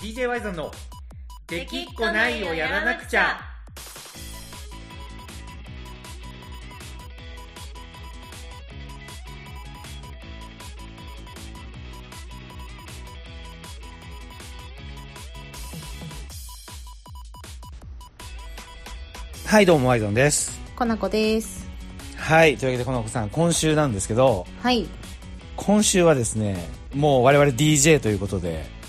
DJ ワイゾンの「できっこないをやらなくちゃ」はいどうもワイゾンですコナコです。はいというわけでこの子さん今週なんですけどはい。今週はですねもう我々 DJ ということで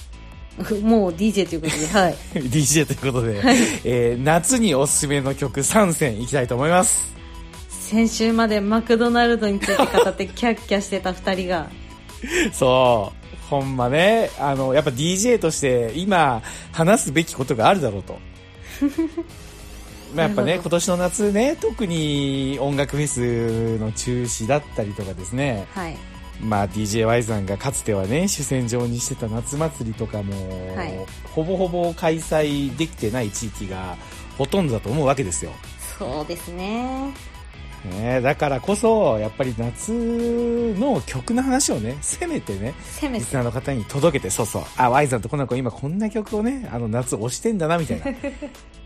もう DJ ということで、はい。DJ ということで、えー夏におすすめの曲3選いきたいと思います。先週までマクドナルドについて語ってキャッキャしてた二人が、そう。ほんまね。あのやっぱ DJ として今話すべきことがあるだろうと。まあやっぱね今年の夏ね特に音楽フェスの中止だったりとかですね。はい。まあ DJY さんがかつてはね主戦場にしてた夏祭りとかも、はい。ほぼほぼ開催できてない地域がほとんどだと思うわけですよ。そうですね。ね、だからこそやっぱり夏の曲の話をねせめてねせめて。リスナーの方に届けてそうそう。あ Y さんとこの子今こんな曲をねあの夏推してんだなみたいな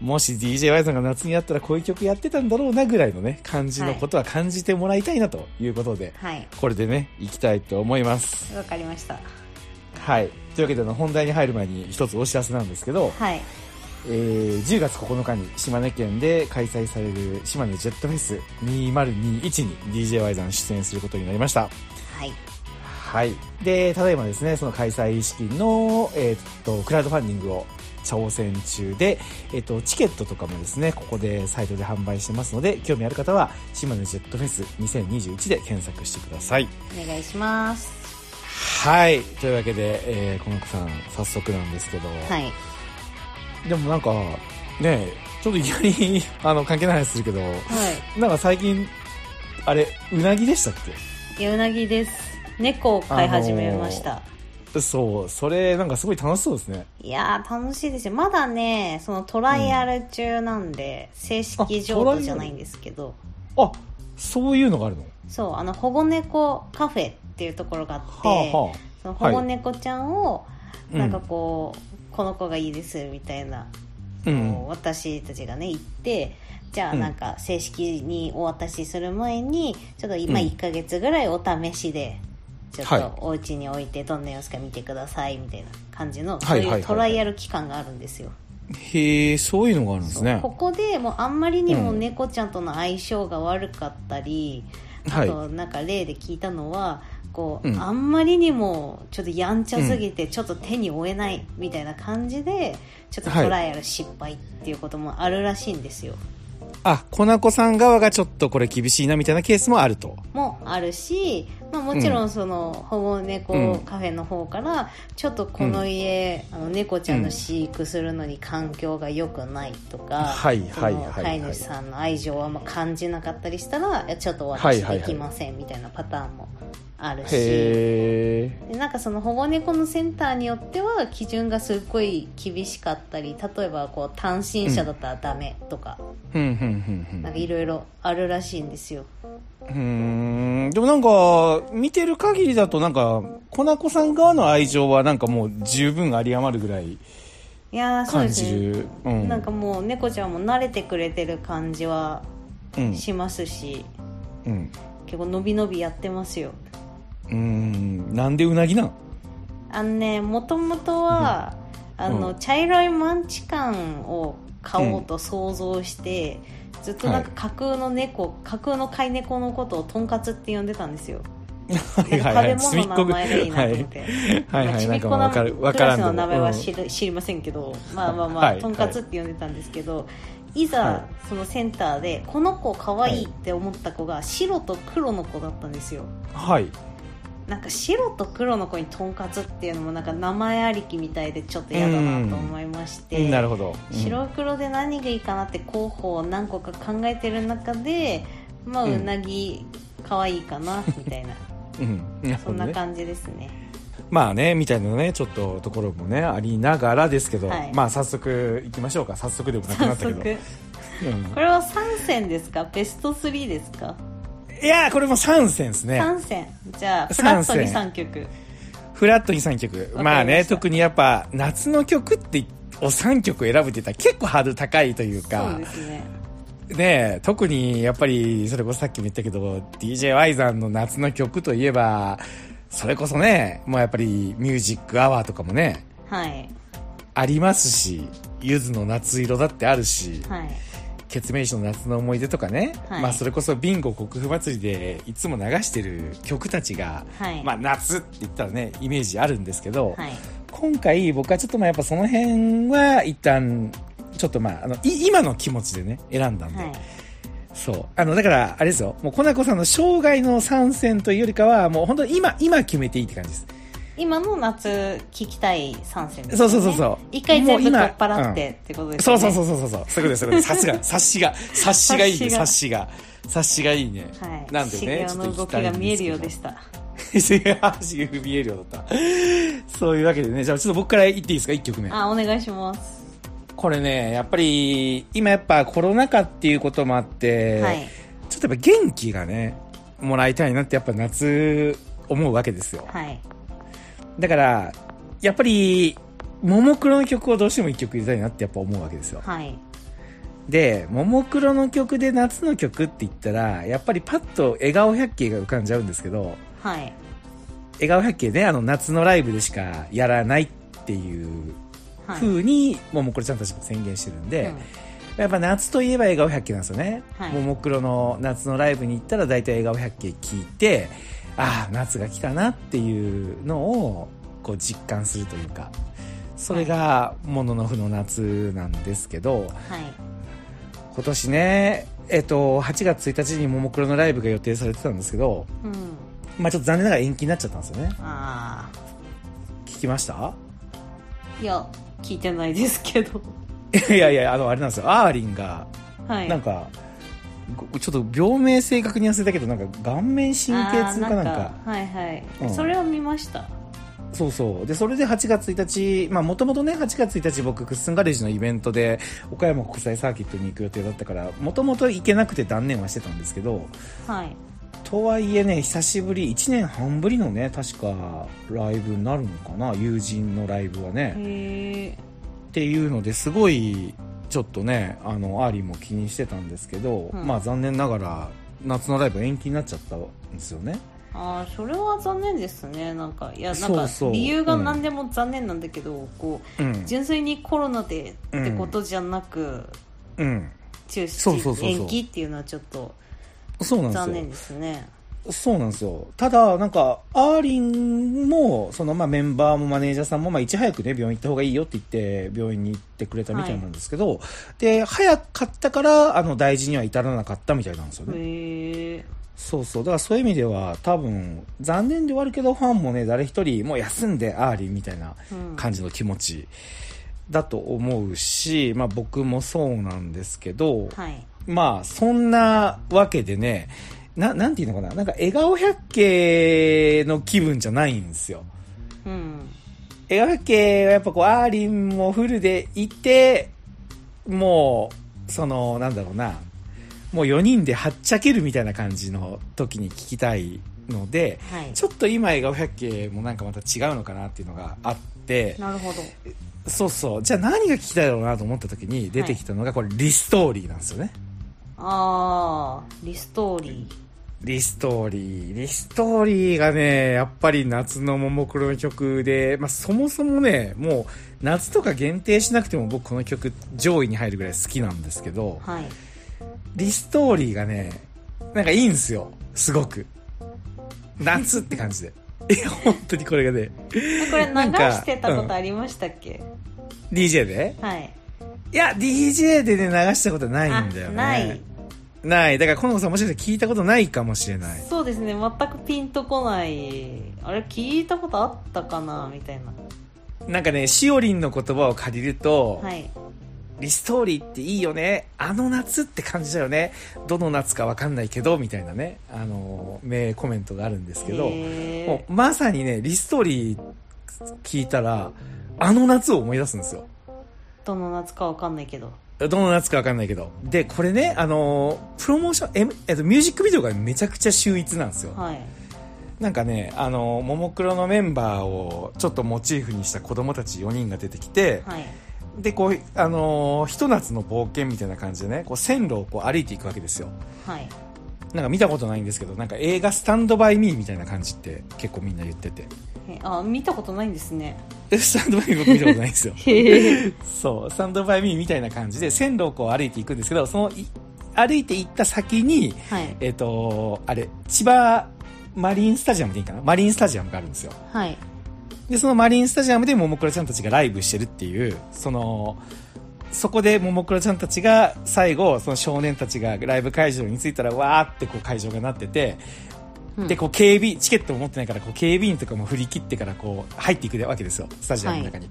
もし DJY さんが夏にやったらこういう曲やってたんだろうなぐらいのね感じのことは感じてもらいたいなということで、はい。これでねいきたいと思いますわかりました。はいというわけで本題に入る前に一つお知らせなんですけど、はい。えー10月9日に島根県で開催される島根ジェットフェス2021に DJY さん出演することになりましたはい。はい。で、ただいまですね、その開催資金の、えーっと、クラウドファンディングを挑戦中で、えーっと、チケットとかもですね、ここでサイトで販売してますので、興味ある方は、島根ジェットフェス2021で検索してください。お願いします。はい。というわけで、えー、この子さん、早速なんですけど、はい。でもなんか、ね、ちょっといきなり、あの、関係ない話するけど、はなんか最近、あれ、うなぎでしたっけ？い。うなぎです。猫を飼い始めました。そう、それ、なんかすごい楽しそうですね。いやー、楽しいですよ。まだね、そのトライアル中なんで、正式譲渡じゃないんですけど、あ、そういうのがあるの？そう、あの、保護猫カフェっていうところがあって、はあはあ。その保護猫ちゃんを、うんなんかこう、この子がいいですみたいな、うん。私たちがね行ってじゃあうん。なんか正式にお渡しする前にちょっと今うん。1ヶ月ぐらいお試しでちょっはいとお家に置いてどんな様子か見てくださいみたいな感じのそうはいはいはい。いうトライアル期間があるんですよ。へえ、そういうのがあるんですね。こ。こでもうあんまりにもうん猫ちゃんとの相性が悪かったり、はい。あとなんか例で聞いたのはこう、うん。あんまりにもちょっとやんちゃすぎてちょっと手に負えないみたいな感じでちょっとトライアル失敗っていうこともあるらしいんですよ、あ、コナコさん側がちょっとこれ厳しいなみたいなケースもあると。もあるし、まあ、もちろんその保護猫カフェの方からちょっとこの家、あの猫ちゃんの飼育するのに環境が良くないとか、はいそはいはい。の飼い主さんの愛情をあんま感じなかったりしたらちょっと私はいはいはい。できませんみたいなパターンもあるし、へえ。でなんかその保護猫のセンターによっては基準がすっごい厳しかったり例えばこう単身者だったらダメとか、なんかいろいろあるらしいんですようーん。でもなんか、見てる限りだとなんか、コナコさん側の愛情はなんかもう十分あり余るぐらいいやーそう。うん。なんかもう猫ちゃんも慣れてくれてる感じはうん。しますし、うん。結構伸び伸びやってますようーん。なんでうなぎなん？あのねもともとは、あのうん。茶色いマンチカンを買おうと想像して、ずっとなんか架空の猫、架空の飼い猫のことをとんかつって呼んでたんですよ。はいはいはい。食べ物の名前がいいなと思って、はい。はいはい。ちびっこなんかまあわかる、わからんでもクラスの名前はうん。知る知りませんけど、まあまあまあ、はい。とんかつって呼んでたんですけど、いざ、はい。そのセンターでこの子可愛いって思った子が白と黒の子だったんですよ。はい。なんか白と黒の子にとんかつっていうのもなんか名前ありきみたいでちょっと嫌だなと思いまして、なるほど。うん白黒で何がいいかなって候補を何個か考えてる中でまあうんうなぎ可愛いかなみたいな、うん。そ。んな感じですねまあね、みたいなね、ちょっとところもね、ありながらですけど、はいまあ早速行きましょうか。早速でもなくな早ったけど。速うんこれは3選ですか？ベスト3ですか？いやーこれも3選ですね。3選じゃあフラットに三3曲フラットに3曲。まあね、特にやっぱ、夏の曲って、を3曲選ぶって言ったら結構ハードル高いというそうかで、すね。ね特にやっぱり、それこそさっきも言ったけど、DJY さんの夏の曲といえば、それこそね、もうやっぱりミュージックアワーとかもね、はい。ありますし、ゆずの夏色だってあるし、はいケツメイシの夏の思い出とかね、はい。まあそれこそビンゴ国府祭りでいつも流してる曲たちが、はい。まあ夏って言ったらね、イメージあるんですけど、はい。今回僕はちょっとまあやっぱその辺は一旦、ちょっとまあ、あの、い今の気持ちでね、選んだんで、はい。そう。あの、だから、あれですよ、もう、コナコさんの生涯の参戦というよりかは、もう本当に今、今決めていいって感じです。今の夏聞きたい参戦です、ね、そうそうそうそう一回全部取っ払ってってことですそうそうそうそうそう。そういうことです、そう。さすが、察しが、察しがいいね、察察しが。察しがいいね。はいなんでね、茂雄の動きが見えるようでしたた。しが見えるようだった。そういうわけでね、じゃあちょっと僕から言っていいですか、1曲目。あお願いしますこれね、やっぱり、今やっぱコロナ禍っていうこともあって、はいちょっとやっぱ元気がね、もらいたいなってやっぱ夏思うわけですよ。はいだから、やっぱり、ももクロの曲をどうしても一曲入れたいなってやっぱ思うわけですよ。はい。で、ももクロの曲で夏の曲って言ったら、やっぱりパッと笑顔百景が浮かんじゃうんですけど、はい。笑顔百景ね、あの夏のライブでしかやらないっていうはい。風に、ももクロちゃんたちも宣言してるんで、うん。やっぱ夏といえば笑顔百景なんですよね。はい。ももクロの夏のライブに行ったら大体笑顔百景聞いて、ああ、夏が来たなっていうのをこう実感するというか、それがもののふの夏なんですけど、はい。今年ね、えっと、8月1日にももクロのライブが予定されてたんですけど、うん。まあちょっと残念ながら延期になっちゃったんですよね。あ聞きました？あいや聞いてないですけど。いやいや、あの、あれなんですよ。アーリンが、はい。なんか、ごちょっと病名正確に忘れたけど、なんか顔面神経痛かなんか、はいはい、うん。それは見ました。そうそう。で、それで8月1日、まあもともとね、8月1日僕、クッスンガレージのイベントで、岡山国際サーキットに行く予定だったから、もともと行けなくて断念はしてたんですけど、はい。とはいえね、久しぶり、1年半ぶりのね、確かライブになるのかな、友人のライブはね。へえっていうのですごいちょっとねあのアーリンも気にしてたんですけど、うん。まあ残念ながら夏のライブ延期になっちゃったんですよね。ああそれは残念ですね。なんかいやなんかそうそう。理由が何でも残念なんだけど、こううん。純粋にコロナでってことじゃなく、うん。中そうそうそうそう。止延期っていうのはちょっとそうなんですよ。残念ですねそうなんですよ。ただなんかアーリンもそのまあメンバーもマネージャーさんもまあいち早くね病院行った方がいいよって言って病院に行ってくれたみたいなんですけど、で早かったからあの大事には至らなかったみたいなんですよね。へえ。そうそう。だからそういう意味では多分残念で終わるけどファンもね、誰一人もう休んでアーリンみたいなうん。感じの気持ちだと思うし、まあ僕もそうなんですけど、はい。まあそんなわけでね、な、なんていうのかな？なんか笑顔百景の気分じゃないんですよ。うん。笑顔百景はやっぱこうアーリンもフルでいて、もう、その、なんだろうな、もう4人ではっちゃけるみたいな感じの時に聞きたいので、はい。ちょっと今笑顔百景もなんかまた違うのかなっていうのがあって、なるほど。そうそう、じゃあ何が聞きたいだろうなと思った時に出てきたのがこれリストーリーなんですよね。ああリストーリリストーリー。リストーリーがね、やっぱり夏のももクロの曲で、まあそもそもね、もう夏とか限定しなくても僕この曲上位に入るぐらい好きなんですけど、ーはいリストーリーがね、なんかいいんですよ。すごく。夏って感じで。え、本当にこれがね、えこれ流なんかしてたことありましたっけ、DJ で？はいいや、DJ でね、流したことないんだよね。あない。ない。だから、この子さんもしかしたら聞いたことないかもしれない。そうですね全くピンとこないあれ聞いたことあったかな？みたいななんかね、しおりんの言葉を借りると、はいリストーリーっていいよね。あの夏って感じだよね。どの夏かわかんないけど、みたいなね、あの、名コメントがあるんですけど、へもうまさにね、リストーリー聞いたら、あの夏を思い出すんですよ。ーどの夏かわかんないけどどの夏かわかんないけど。で、これね、あの、プロモーション、え、えっと、ミュージックビデオがめちゃくちゃ秀逸なんですよ。はい。なんかねあのももクロのメンバーをちょっとモチーフにした子供たち4人が出てきて、はい。でこうあのーひと夏の冒険みたいな感じでねこう線路をこう歩いていくわけですよ。はい。なんか見たことないんですけどなんか映画「スタンドバイミー」みたいな感じって結構みんな言ってて。えあ見たことないんですね。えスタンドバイミー僕見たことないんですよ。そうスタンドバイミーみたいな感じで線路をこう歩いていくんですけどそのい歩いていった先にはい。えっ、とあれ千葉マリンスタジアムでいいかな？マリンスタジアムがあるんですよ。はい。で、そのマリンスタジアムでももクロちゃんたちがライブしてるっていう、その、そこでももクロちゃんたちが最後、その少年たちがライブ会場に着いたら、わーってこう会場がなってて、うんで、こう警備、チケットを持ってないから、こう警備員とかも振り切ってからこう入っていくわけですよ、スタジアムの中に。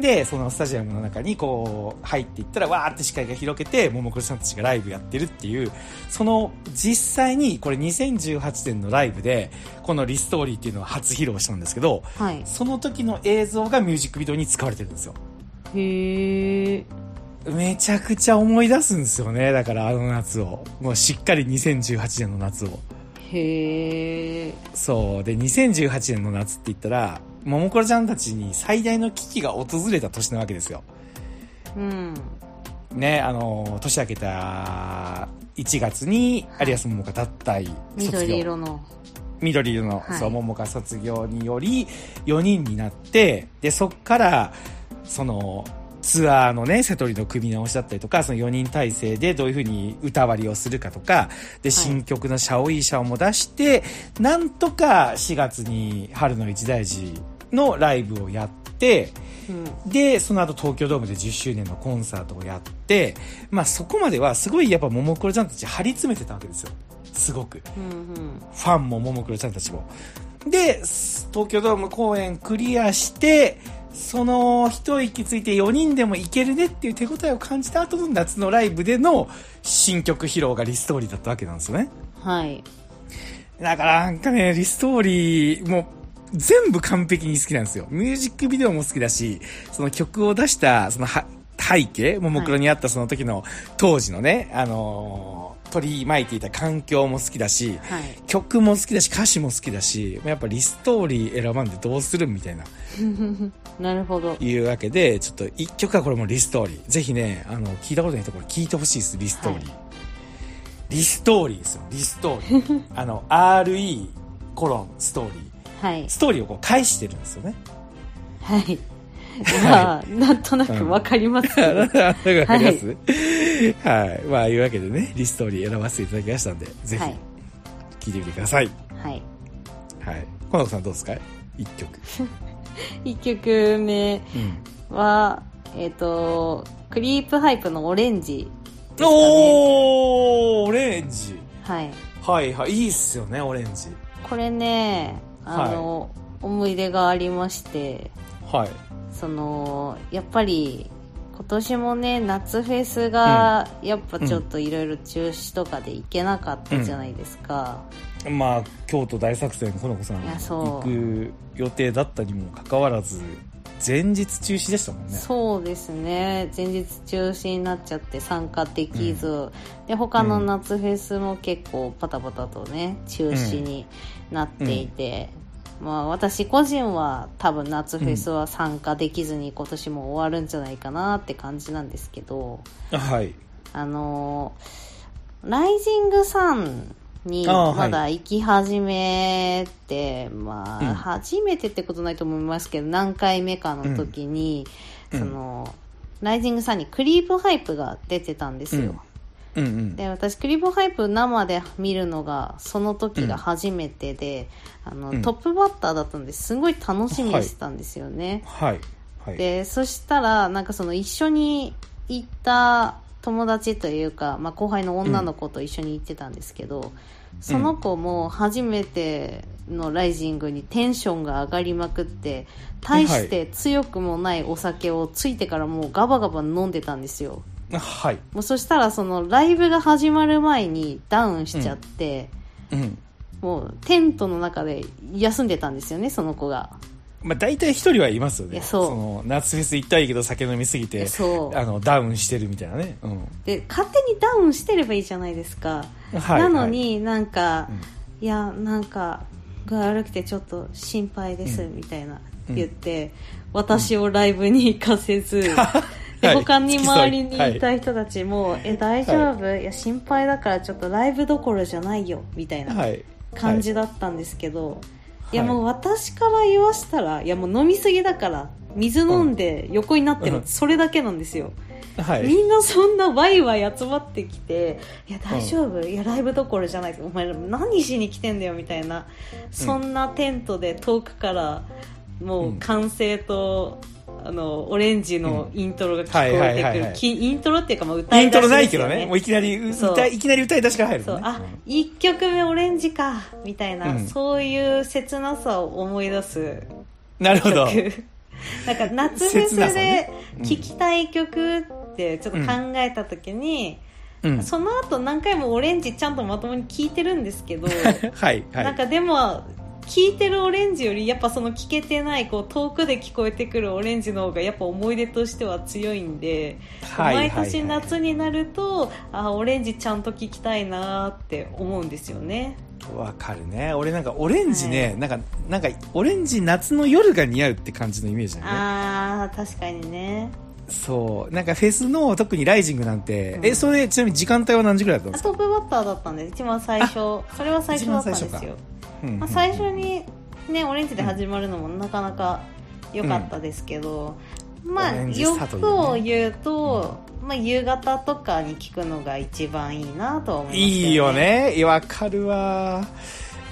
で、そのスタジアムの中にこう入っていったら、わーって視界が広げて、ももクロちゃんたちがライブやってるっていう、その実際にこれ2018年のライブで、このリストーリーっていうのを初披露したんですけど、はいその時の映像がミュージックビデオに使われてるんですよ。へえめちゃくちゃ思い出すんですよね。だからあの夏を。もうしっかり2018年の夏を。へえそう。で、2018年の夏って言ったら、ももクロちゃんたちに最大の危機が訪れた年なわけですよ。うん。ね、あの、年明けた1月に、はい。有安桃香脱退、卒業。緑色の。緑色の、はい。そう、桃香卒業により、4人になって、で、そっから、その、ツアーのね、瀬戸りの組み直しだったりとか、その4人体制でどういう風に歌割りをするかとか、で、新曲のシャオイーシャオも出して、なんとか4月に春の一大事のライブをやって、うんで、その後東京ドームで10周年のコンサートをやって、まあそこまではすごいやっぱももクロちゃんたち張り詰めてたわけですよ。すごく。うんうんファンもももクロちゃんたちも。で、す東京ドーム公演クリアして、その一息ついて4人でもいけるねっていう手応えを感じた後の夏のライブでの新曲披露がリストーリーだったわけなんですよね。はいだからなんかね、リストーリー、もう、全部完璧に好きなんですよ。ミュージックビデオも好きだし、その曲を出した、そのは背景、ももクロにあったその時の当時のね、あのー取り巻いていた環境も好きだし、はい曲も好きだし、歌詞も好きだし、やっぱリストーリー選ばんでどうするみたいな、なるほどいうわけで、ちょっと一曲はこれもリストーリー。ぜひね、あの、聞いたことないところ聞いてほしいです、リストーリー。はいリストーリーですよ、リストーリー。あの、RE コロンストーリー。はいストーリーをこう返してるんですよね。はいまあなんとなくわかりますけど わかります？はい。まあ、いうわけでね、リストーリー選ばせていただきましたんで、ぜはいひ、聞いてみてください。はいはい。この子さんどうですか？一曲。1曲目うん。はえっ、とクリープハイプのオレンジですかねおーオレンジ。はいはいはい。いいっすよね、オレンジ。これねあの、思い出がありましてはい。そのやっぱり今年もね夏フェスがやっぱちょっといろいろ中止とかで行けなかったじゃないですか、まあ、京都大作戦、この子さん、行く予定だったにもかかわらず、前日中止でしたもんね。そうですね。前日中止になっちゃって参加できず、で他の夏フェスも結構パタパタとね中止になっていて、まあ私個人は多分夏フェスは参加できずに今年も終わるんじゃないかなって感じなんですけどはい。あのライジングサンにまだ行き始めて、まあ、うん。初めてってことないと思いますけど何回目かの時に、うん。そのライジングサンにクリープハイプが出てたんですよ、うんうん。で私クリープハイプ生で見るのがその時が初めてで、あのうんトップバッターだったんですごい楽しみにしてたんですよね、はい。はい。でそしたらなんかその一緒に行った友達というか、まあ、後輩の女の子と一緒に行ってたんですけど、その子も初めてのライジングにテンションが上がりまくって大して強くもないお酒をついてからもうガバガバ飲んでたんですよはい。もうそしたらそのライブが始まる前にダウンしちゃって、うん。もうテントの中で休んでたんですよねその子がまあ、大体一人はいますよね。そうの、夏フェス行ったらいいけど酒飲みすぎて、あの、ダウンしてるみたいなね。うん。で勝手にダウンしてればいいじゃないですか、はいなのになんか、うんいやなんか具合悪くてちょっと心配です、うんみたいなうん言って、私をライブに行かせず、で はい他に周りにはいいた人たちも、え大丈夫、い、や心配だからちょっとライブどころじゃないよみたいなはい。感じだったんですけど、い、やはいもう私から言わしたらいやもう飲みすぎだから水飲んで横になってるそれだけなんですよ、はい。みんなそんなワイワイ集まってきて「いや大丈夫、いやライブどころじゃない。お前ら何しに来てんだよ」みたいなそんなテントで遠くからもう歓声と、あのオレンジのイントロが聞こえてくる。きイントロっていうかまあ歌イントロないけどね。ねもういきなり歌いいきなり歌い出しから入るのね。そう。あ1曲目オレンジかみたいな、うん。そういう切なさを思い出すなるほど。曲。なんか夏フェスで聴きたい曲ってちょっと考えた時に、うん。その後何回もオレンジちゃんとまともに聴いてるんですけど、はいはい。なんかでも聴いてるオレンジよりやっぱその聴けてないこう遠くで聞こえてくるオレンジの方がやっぱ思い出としては強いんで、はいはいはい。毎年夏になるとあオレンジちゃんと聴きたいなって思うんですよね。わかるね。俺なんかオレンジね、なんかなんかオレンジ夏の夜が似合うって感じのイメージだね。あー確かにね。そう。なんかフェスの特にライジングなんて、うん。えそれちなみに時間帯は何時ぐらいだったんですか？トップバッターだったんで一番最初。それは最初だったんです一まあ、最初にねオレンジで始まるのもなかなか良かったですけど、まあオレンジスタート欲だよねを言うと、まあ、夕方とかに聞くのが一番いいなとは思いますいいよね。わかるわ。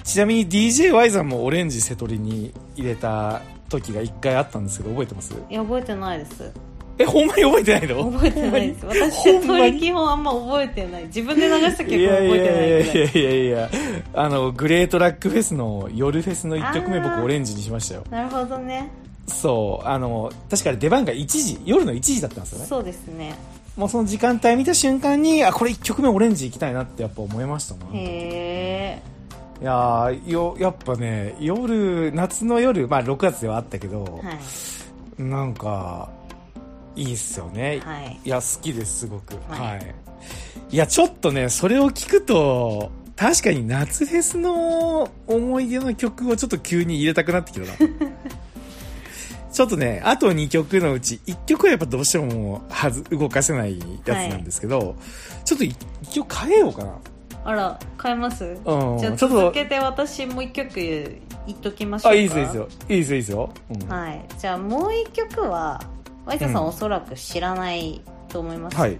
ちなみに DJY さんもオレンジ瀬戸りに入れた時が一回あったんですけど覚えてます？いや覚えてないですえほんまに覚えてないの？覚えてないです。私基本あんま覚えてない。自分で流した曲いやい覚えてないやいや。いやいやいやあのグレートラックフェスの夜フェスの1曲目僕オレンジにしましたよ。なるほどね。そう。あの確かに出番が1時夜の1時だったんですよね。そうですね。もうその時間帯見た瞬間にあこれ1曲目オレンジ行きたいなってやっぱ思いましたもんへえいやーよやっぱね夜夏の夜まあ6月ではあったけど、はい。なんかいいっすよね、はい。いや好きですすごく。は、はい。いいやちょっとねそれを聞くと確かに夏フェスの思い出の曲をちょっと急に入れたくなってきたな。ちょっとねあと2曲のうち1曲はやっぱどうしてももうはず動かせないやつなんですけど、ちょっと1曲変えようかな。あら変えます？うん。じゃあちょっと続けて私もう一曲言っときましょうかあいいですよいいですよいいですよいいですよ、うんはいじゃあもう一曲はワイトさんうんおそらく知らないと思います、はい。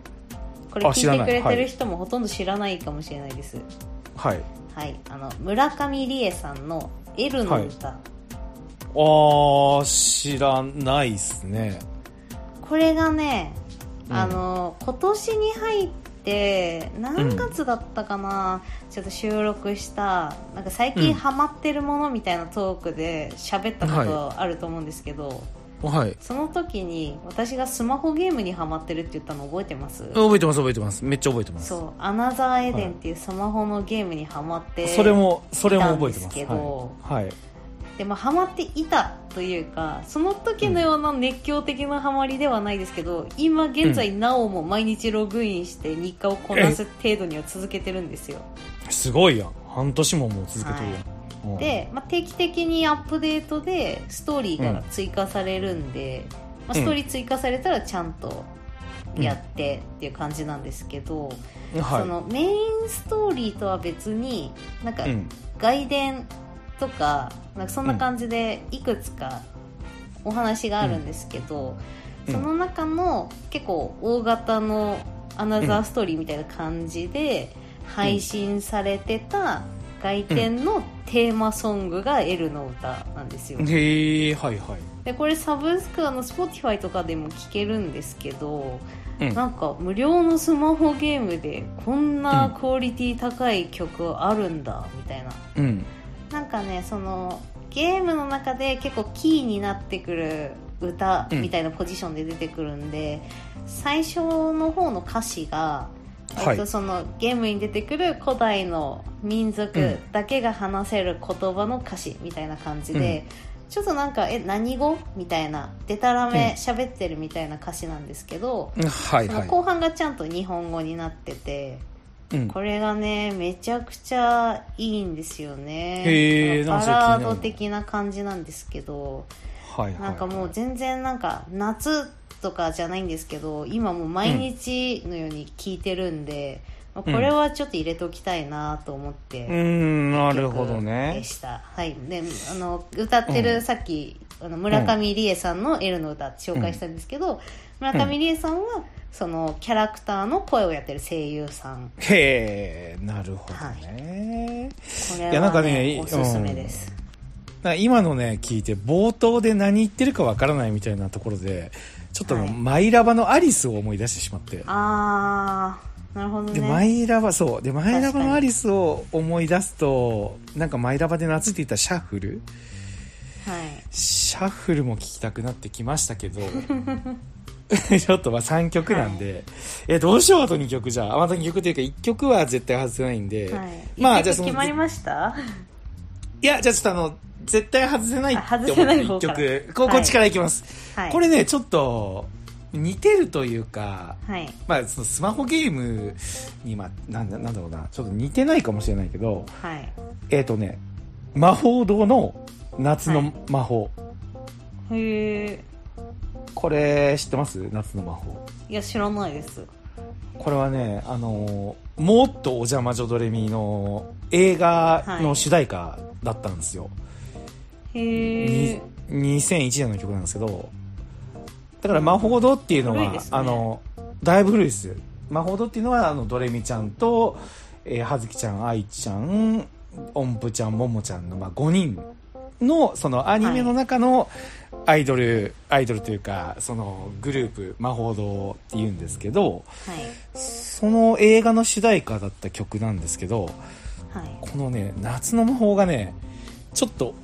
これ聞いてくれてはい。る人もほとんど知らないかもしれないです。はい。はい。あの村上理恵さんの「L の歌」あー知らないっすね。これがね、うん。あの今年に入って何月だったかな、ちょっと収録したなんか最近ハマってるものみたいなトークで喋ったことあると思うんですけど、はい。その時に私がスマホゲームにハマってるって言ったの覚えてます？覚えてます覚えてます。めっちゃ覚えてます。そう「アナザーエデン」っていうスマホのゲームにハマってそれもそれも覚えてます。けどはい、はい。でもハマっていたというかその時のような熱狂的なハマりではないですけど、今現在なおも毎日ログインして日課をこなす程度には続けてるんですよ。すごいやん。半年ももう続けてるやん、うんで、まあ、定期的にアップデートでストーリーが追加されるんで、まあ、ストーリー追加されたらちゃんとやってっていう感じなんですけど、はい。そのメインストーリーとは別になんかうん。外伝とかなんかそんな感じでいくつかお話があるんですけど、うん。その中の結構大型のアナザーストーリーみたいな感じで配信されてた外伝のテーマソングが「L の歌」なんですよ。へえはいはい。でこれサブスクあの Spotify とかでも聴けるんですけど、うん。なんか無料のスマホゲームでこんなクオリティ高い曲あるんだみたいな。うん。なんかねそのゲームの中で結構キーになってくる歌みたいなポジションで出てくるんで、最初の方の歌詞が、はい。えっと、そのゲームに出てくる古代の民族だけが話せる言葉の歌詞みたいな感じで、ちょっとなんかえ何語みたいなでたらめ喋ってるみたいな歌詞なんですけど、はいはい。その後半がちゃんと日本語になっててうん。これがねめちゃくちゃいいんですよね。バラード的な感じなんですけどはいはい。なんかもう全然なんか夏とかじゃないんですけど今もう毎日のように聴いてるんで、まあこれはちょっと入れておきたいなと思って、うーん、なるほどでね。した。はい。で、あの、歌ってる、うんさっき、あの、村上理恵さんの L の歌って紹介したんですけど、村上理恵さんは、その、キャラクターの声をやってる声優さん。へえ、なるほどね。これいやなんかはね、ねおすすめです。今のね、聞いて、冒頭で何言ってるかわからないみたいなところで、ちょっとマイラバのアリスを思い出してしまって。あー、なるほどで、ね。マイラバ、そう。で、マイラバのアリスを思い出すと、なんかマイラバで夏って言ったらシャッフル？はい。シャッフルも聴きたくなってきましたけど、ちょっとまあ3曲なんで、え、どうしようあと2曲じゃあ。ああと2曲というか1曲は絶対外せないんで、はい。まあじゃあその決まりました？いや、じゃあちょっとあの、絶対外せないって思った1せない方から曲、こはいこっちからいきます。はい。これね、ちょっと、似てるというか、はい。まあ、そのスマホゲームに、まあ、なんだなんだろうな、ちょっと似てないかもしれないけど、はい。えっ、とね、魔法堂の夏の魔法。へえ。これ知ってます？夏の魔法。いや、知らないです。これはね、あのーもっとお邪魔女ドレミの映画の主題歌だったんですよ。へにえ。2001年の曲なんですけど、だから魔法堂っていうのは、ねあの、だいぶ古いです。魔法堂っていうのは、あの、ドレミちゃんと、えー、はずきちゃん、愛ちゃん、音符ちゃん、ももちゃんの、まあ、5人の、そのアニメの中のアイドル、アイドルというか、そのグループ、魔法堂って言うんですけど、はい。その映画の主題歌だった曲なんですけど、はい。このね、夏の魔法がね、ちょっと、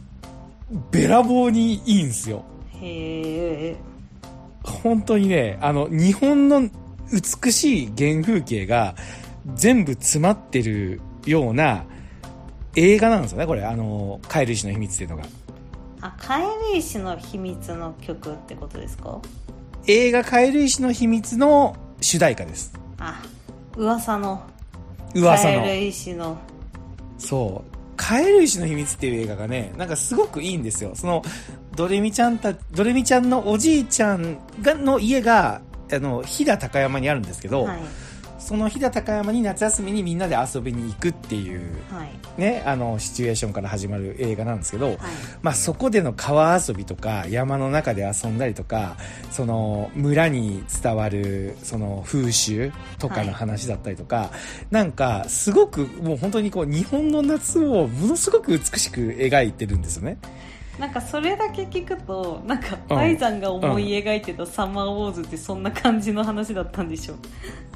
べらぼうにいいんですよ。へえ。本当にね、あの、日本の美しい原風景が全部詰まってるような映画なんですよね、これ。あの、カエル石の秘密っていうのが。あ、カエル石の秘密の曲ってことですか？映画カエル石の秘密の主題歌です。あ、噂の。噂のカ。エル石の。そう。カエル石の秘密っていう映画がね、なんかすごくいいんですよ。その、ドレミちゃんた、ドレミちゃんのおじいちゃんが、の家が、あの、飛騨高山にあるんですけど、はい。その飛騨高山に夏休みにみんなで遊びに行くっていう、はい。ね、あの、シチュエーションから始まる映画なんですけど、はい。まあそこでの川遊びとか、山の中で遊んだりとか、その村に伝わる、その風習とかの話だったりとか、なんかすごくもう本当にこう日本の夏をものすごく美しく描いてるんですよね。なんかそれだけ聞くと、なんか、うんバイザンが思い描いてたサマーウォーズってそんな感じの話だったんでしょう。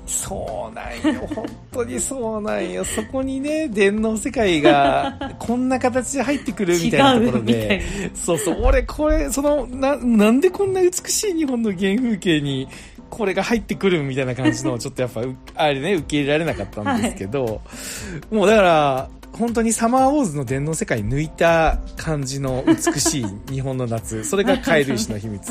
そうなんよ、本当にそうなんよ。そこにね、電脳世界が こんな形で入ってくるみたいなところで、そうそう、俺これ、その、な、なんでこんな美しい日本の原風景に、これが入ってくるみたいな感じの、ちょっとやっぱ、うあれね、受け入れられなかったんですけど、もうだから、本当にサマーウォーズの電脳世界抜いた感じの美しい日本の夏。それがカエル石の秘密。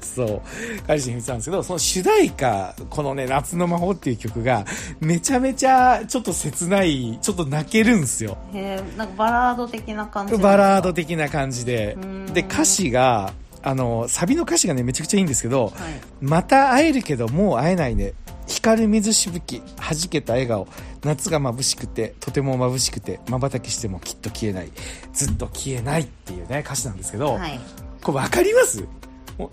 そう。カエル石の秘密なんですけど、その主題歌、このね、夏の魔法っていう曲が、めちゃめちゃちょっと切ない、ちょっと泣けるんですよ。へえ、なんかバラード的な感じバラード的な感じで。で、歌詞が、あの、サビの歌詞がね、めちゃくちゃいいんですけど、はい。また会えるけどもう会えないね。光る水しぶき、弾けた笑顔、夏が眩しくて、とても眩しくて、瞬きしてもきっと消えない。ずっと消えないっていうね、歌詞なんですけど、はい。これわかります？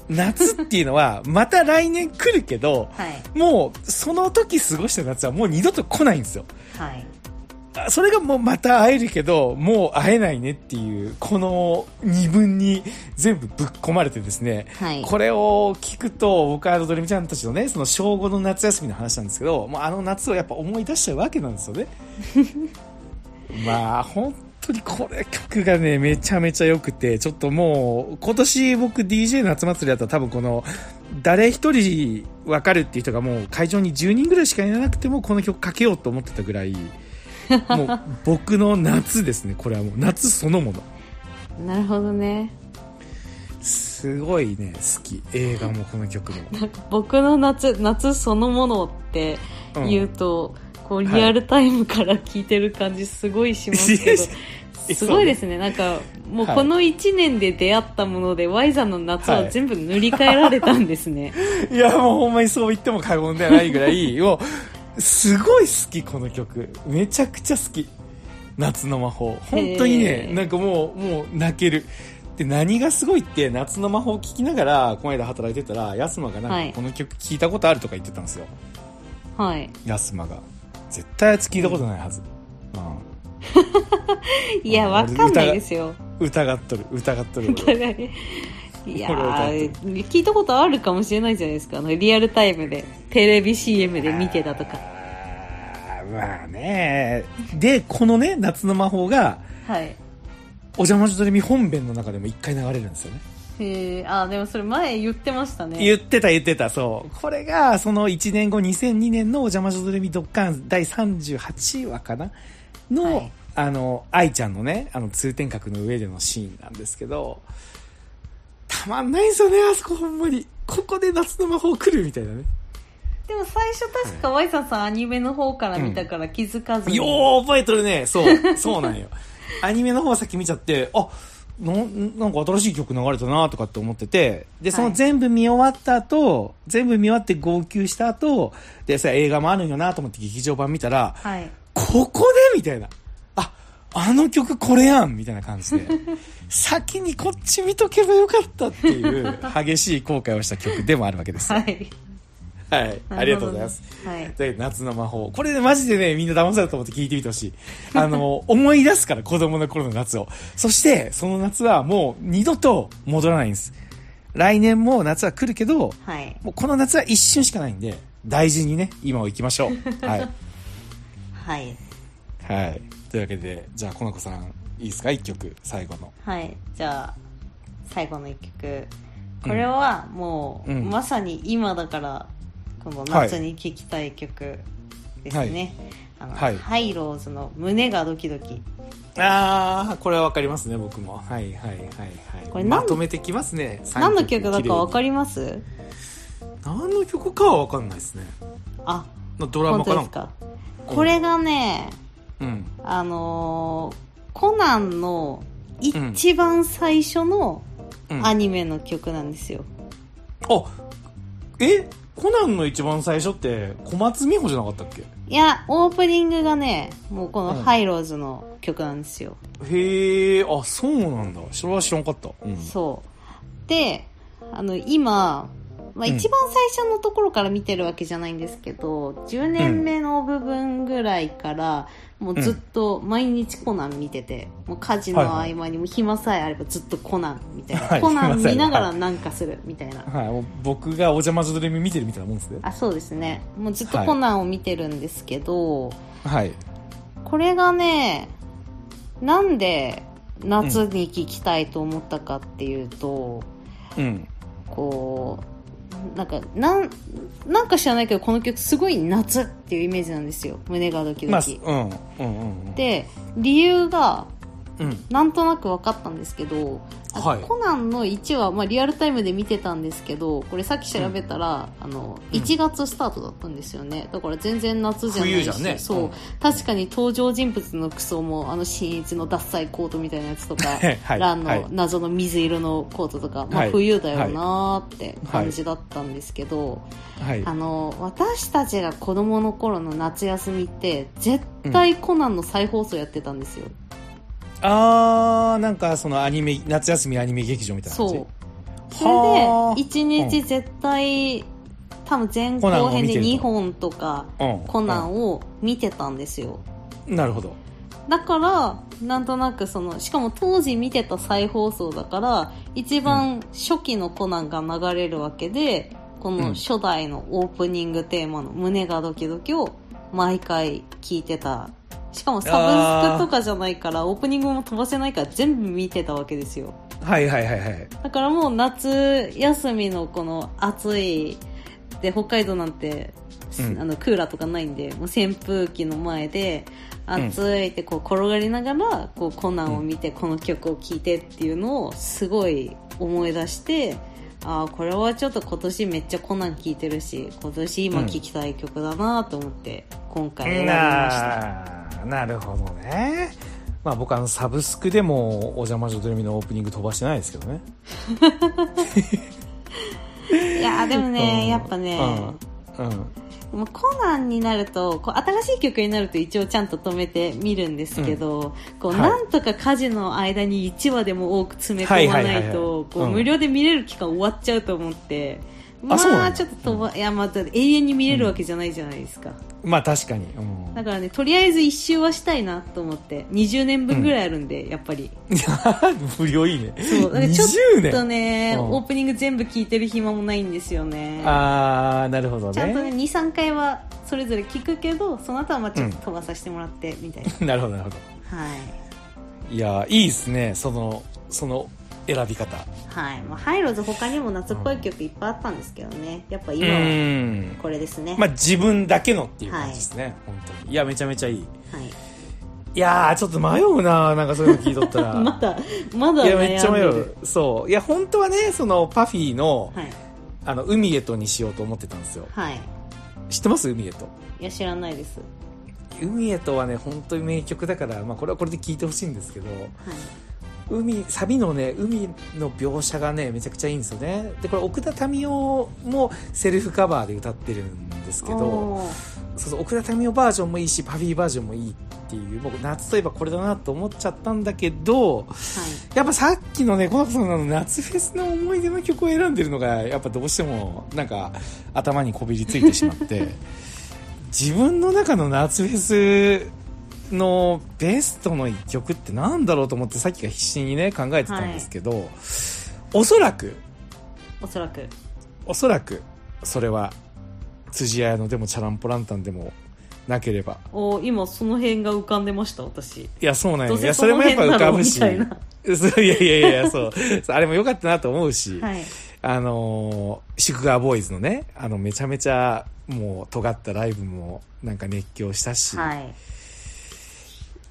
夏っていうのは、また来年来るけど、はい。もう、その時過ごした夏はもう二度と来ないんですよ。はい。あそれがもうまた会えるけど、もう会えないねっていう、この二分に全部ぶっ込まれてですね、はい。これを聞くと、僕はドレミちゃんたちのね、その小5の夏休みの話なんですけど、もうあの夏をやっぱ思い出しちゃうわけなんですよね。まあ、本当にこれ曲がね、めちゃめちゃ良くて、ちょっともう、今年僕 DJ 夏祭りだったら多分この、誰一人わかるっていう人がもう会場に10人ぐらいしかいなくてもこの曲かけようと思ってたぐらい、もう僕の夏ですね。これはもう夏そのもの。なるほどね。すごいね、好き。映画もこの曲も。僕の夏、夏そのものって言うと、こうリアルタイムから聞いてる感じすごいしますけど、すごいですね。なんか、もうこの1年で出会ったもので、Y さんの夏は全部塗り替えられたんですね。いや、もうほんまにそう言っても過言ではないぐらい、もう、すごい好き、この曲。めちゃくちゃ好き。夏の魔法。本当にね、なんかもう、もう泣ける。で、何がすごいって、夏の魔法を聴きながら、この間働いてたら、ヤスマがなんかこの曲聴いたことあるとか言ってたんですよ。はい。ヤスマが。絶対あいつ聞いたことないはず。うん。いや、わかんないですよ。疑っとる、疑っとる。いや聞いたことあるかもしれないじゃないですか。あのリアルタイムで、テレビ CM で見てたとか。まあね。で、このね、夏の魔法が、はい。お邪魔女ドレミ本編の中でも一回流れるんですよね。へえ、あ、でもそれ前言ってましたね。言ってた言ってた、そう。これが、その1年後、2002年のお邪魔女ドレミドッカン第38話かな？の、はい、あの、愛ちゃんのね、あの、通天閣の上でのシーンなんですけど、たまんないですよね、あそこほんまに。ここで夏の魔法来るみたいなね。でも最初確か、ワイサさんアニメの方から見たから気づかずに、うん、よー覚えとるね。そう、そうなんよ。アニメの方先見ちゃって、あ、ななんか新しい曲流れたなとかって思ってて、で、その全部見終わった後、はい、全部見終わって号泣した後、で、さ、映画もあるんよなと思って劇場版見たら、はい、ここでみたいな。あ、あの曲これやんみたいな感じで、先にこっち見とけばよかったっていう激しい後悔をした曲でもあるわけです。はい。はい。ありがとうございます。はい。で、夏の魔法。これでマジでね、みんな騙されたと思って聞いてみてほしい。あの、思い出すから、子供の頃の夏を。そして、その夏はもう二度と戻らないんです。来年も夏は来るけど、はい。もうこの夏は一瞬しかないんで、大事にね、今を行きましょう。はい。はい。はい。というわけで、じゃあ、この子さん、いいですか？一曲、最後の。はい。じゃあ、最後の一曲。これはもう、うん、まさに今だからこの夏に聴きたい曲ですね、はい、あの、はい、ハイローズの「胸がドキドキ」ああこれは分かりますね僕も。はいはいはいはい。これまとめてきますね何の曲だか分かります？何の曲かは分かんないですね。あドラマかなか。これがね、うん、あのー、コナンの一番最初のアニメの曲なんですよ、うん、あえ？コナンの一番最初って小松美穂じゃなかったっけ？いや、オープニングがね、もうこのハイローズの曲なんですよ。うん、へえ、あ、そうなんだ。それは知らんかった。うん、そう。で、あの、今、まあ、一番最初のところから見てるわけじゃないんですけど、うん、10年目の部分ぐらいから、もうずっと毎日コナン見てて、もう家事の合間にも暇さえあればずっとコナンみたいな、はい、コナン見ながらなんかするみたいな、はい、はい、僕がお邪魔女ドレミ見てるみたいなもんですね。あそうですね。もうずっとコナンを見てるんですけど、はい、これがねなんで夏に聴きたいと思ったかっていうと、うん、こうなんか、なん、なんか知らないけど、この曲すごい夏っていうイメージなんですよ。胸がドキドキ。まあ、うん、うん、うん。で、理由が、うん、なんとなく分かったんですけど、はい、コナンの1話、まあ、リアルタイムで見てたんですけどこれさっき調べたら、うん、あの1月スタートだったんですよね。だから全然夏じゃないし、ね、そう、うん、確かに登場人物の服装もあの新一の獺祭コートみたいなやつとか、はい、ランの謎の水色のコートとか、まあ、冬だよなーって感じだったんですけど、はい、あの私たちが子供の頃の夏休みって絶対コナンの再放送やってたんですよ、うんあー、なんかそのアニメ、夏休みアニメ劇場みたいな感じ？そう。それで、一日絶対、うん、多分前後編で2本とか、コナンを見てたんですよ。なるほど。だから、なんとなくその、しかも当時見てた再放送だから、一番初期のコナンが流れるわけで、この初代のオープニングテーマの胸がドキドキを毎回聞いてたしかもサブスクとかじゃないからオープニングも飛ばせないから全部見てたわけですよ。はいはいはいはい。だからもう夏休みのこの暑いで北海道なんて、うん、あのクーラーとかないんでもう扇風機の前で暑いってこう転がりながらこうコナンを見てこの曲を聴いてっていうのをすごい思い出してああこれはちょっと今年めっちゃコナン聴いてるし今年今聴きたい曲だなと思って今回選びました、ななるほどね。まあ僕あのサブスクでも「お邪魔女ドレミ」のオープニング飛ばしてないですけどね。いやでもね、うん。やっぱね、うん、うん、もうコナンになるとこう新しい曲になると一応ちゃんと止めて見るんですけど、こうはいなん。とか家事の間に1話でも多く詰め込まないはいはいはいはいとこううん無料で見れる期間終わっちゃうと思って、まあそうなんだ。ちょっと飛ば、いやまた永遠に見れるわけじゃないじゃないですか、まあ確かに、うん、だからねとりあえず一周はしたいなと思って20年分ぐらいあるんで、やっぱり。無料いいね。そう。だからちょっ20と年。ね、うん。オープニング全部聞いてる暇もないんですよね。ああなるほどちゃんとねね23回はそれぞれ聞くけどその後はまあちょっと飛ばさせてもらってみたいな、なるほどなるほど。はい。いやいいですね。そのその選び方。はい。まあ、ハイローズ他にも夏っぽい曲いっぱいあったんですけどね。やっぱう今はん。これですね、まあ自分だけのっていう感じですね、本当に。いやめちゃめちゃいい。はい、いやーちょっと迷うななんかそういうの聞いとったら。まだまだいやめっちゃ迷う。そう。いや本当はねそのパフィーの,、はい。あの海へとにしようと思ってたんですよ。はい。知ってます？海へと。いや知らないです。海へとはね本当に名曲だから、まあ、これはこれで聴いてほしいんですけど。はい海サビのね海の描写がねめちゃくちゃいいんですよね。でこれ奥田民生もセルフカバーで歌ってるんですけどそうそう奥田民生バージョンもいいしパフィーバージョンもいいっていう僕夏といえばこれだなと思っちゃったんだけどはい。やっぱさっきのね、この子さんの夏フェスの思い出の曲を選んでるのが、やっぱどうしても、なんか、頭にこびりついてしまって、自分の中の夏フェスのベストの一曲ってなんだろうと思ってさっきから必死にね、考えてたんですけど、おそらく、おそらくおそらく、それは、辻彩のでもチャランポランタンでもなければ。お今その辺が浮かんでました私いや、そうなんよ。どうせいや、それもやっぱ浮かぶし。いやいやいやいや、そう。あれも良かったなと思うし。はいあのー、シュクガーボーイズのね、あの、めちゃめちゃ、もう、尖ったライブも、なんか熱狂したし、はい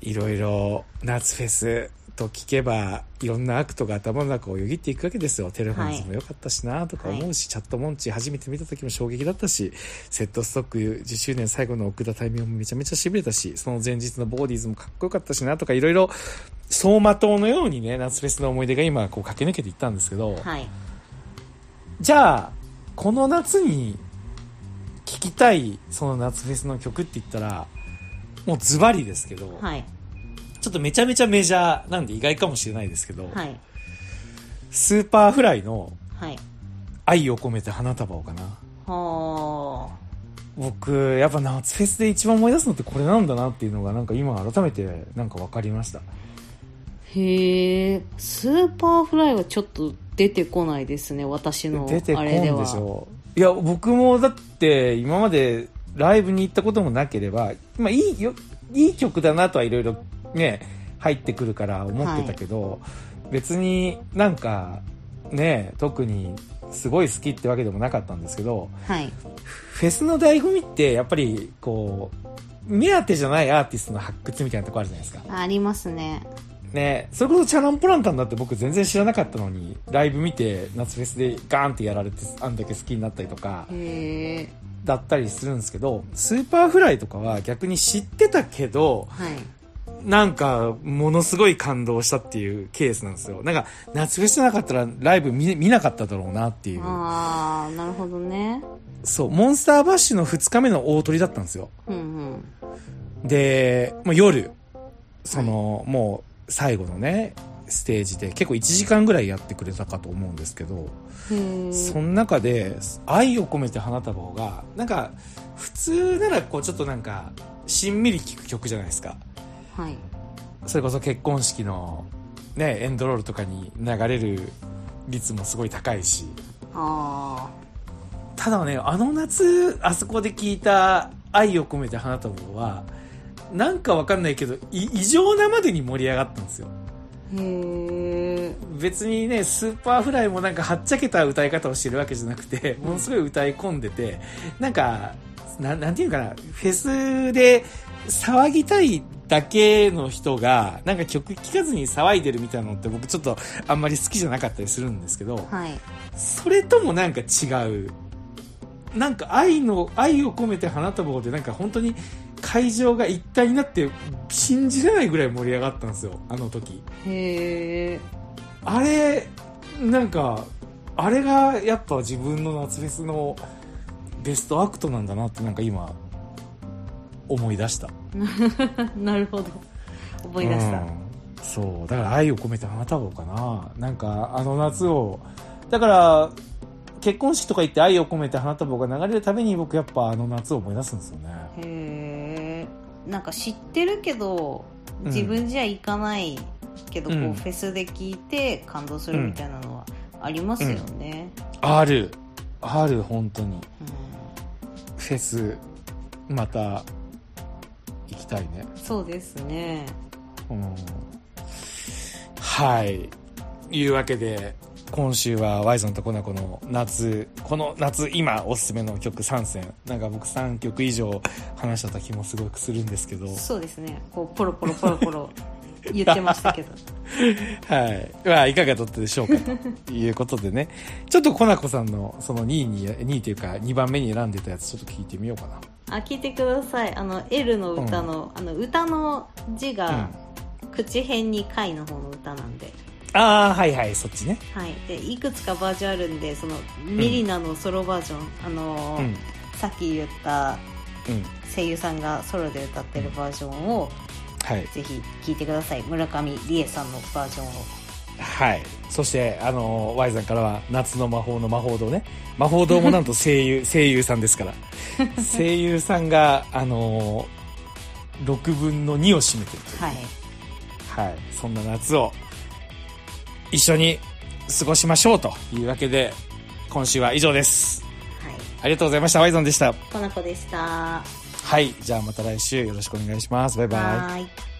い、ろいろ、夏フェスと聞けば、いろんなアクトが頭の中をよぎっていくわけですよ。テレフォンズも良かったしな、とか思うし、チャットモンチー初めて見た時も衝撃だったし、セットストック10周年最後の奥田タイミングもめちゃめちゃ痺れたし、その前日のボーディーズもかっこよかったしな、とかいろいろ、走馬灯のようにね、夏フェスの思い出が今、こう駆け抜けていったんですけど、はい。じゃあ、この夏に聴きたいその夏フェスの曲って言ったら、もうズバリですけど、はいちょっとめちゃめちゃメジャーなんで意外かもしれないですけど、はい。スーパーフライのはい。愛を込めて花束をかな。は僕、やっぱ夏フェスで一番思い出すのってこれなんだなっていうのがなんか今改めてなんか分かりました。へえスーパーフライはちょっと出てこないですね私の出てこんあれではでしょ。いや僕もだって今までライブに行ったこともなければ、まあ、いいよいい曲だなとは。いろいろね入ってくるから思ってたけど、別になんかね特にすごい好きってわけでもなかったんですけどはい。フェスの醍醐味ってやっぱりこう目当てじゃないアーティストの発掘みたいなとこあるじゃないですか。ありますね。ねそれこそチャランポランタンだって僕全然知らなかったのにライブ見て夏フェスでガーンってやられてあんだけ好きになったりとかだったりするんですけどスーパーフライとかは逆に知ってたけどはいなんかものすごい感動したっていうケースなんですよ。なんか夏フェスじゃなかったらライブ見見なかっただろうなっていう。ああなるほどね。そうモンスターバッシュの2日目の大トリだったんですよ。うんうん。で、まあ、夜その、もう最後のねステージで結構1時間ぐらいやってくれたかと思うんですけどその中で愛を込めて花束をがなんか普通ならこうちょっとなんかしんみり聴く曲じゃないですかはい。それこそ結婚式のねエンドロールとかに流れる率もすごい高いし。あただねあの夏あそこで聴いた愛を込めて花束はなんかわかんないけどい異常なまでに盛り上がったんですよ。あへえ別にねスーパーフライもなんかはっちゃけた歌い方をしてるわけじゃなくてものすごい歌い込んでてなんかななんていうかなフェスで騒ぎたいだけの人が、なんか曲聴かずに騒いでるみたいなのって僕ちょっとあんまり好きじゃなかったりするんですけど、はい。それともなんか違う。なんか愛の、愛を込めて花束をでなんか本当に会場が一体になって信じれないぐらい盛り上がったんですよ、あの時。へえ。あれ、なんか、あれがやっぱ自分の夏フェスのベストアクトなんだなってなんか今、思い出した。なるほど。思い出した。うんそう。だから愛を込めて花束をかな。なんかあの夏を、だから、結婚式とか行って愛を込めて花束が流れるたびに僕やっぱあの夏を思い出すんですよね。へえ。なんか知ってるけど、うん自分じゃ行かないけど、こう、うんフェスで聞いて感動するみたいなのはありますよね。ある。ある、本当に。うんフェス、また、行きたいね。そうですね。うんはい。いうわけで、今週はワイゾンとコナコの夏、この夏今おすすめの曲3選。なんか僕3曲以上話した気もすごくするんですけど。そうですね。こう、ポロポロポロポロ言ってましたけど。はい。まあ、いかがだったでしょうかということでね。ちょっとコナコさんのその2位に、2位というか2番目に選んでたやつちょっと聞いてみようかな。あ、聞いてください。あの、L の歌の、あの、歌の字が、口辺に貝の方の歌なんで。ああ、はいはい、そっちね。はい。で、いくつかバージョンあるんで、その、ミリナのソロバージョン、あのーうん。さっき言ったうん。声優さんがソロで歌ってるバージョンを、はい。ぜひ聴いてください。村上理恵さんのバージョンを。はい。そして、あの、Y さんからは、夏の魔法の魔法堂ね。魔法堂もなんと声優、声優さんですから。声優さんが、あの、6分の2を占めてるという。はい。はい。そんな夏を、一緒に過ごしましょうというわけで、今週は以上です。はい。ありがとうございました。ワイゾンでした。コナコでした。はい。じゃあまた来週よろしくお願いします。バイバイ。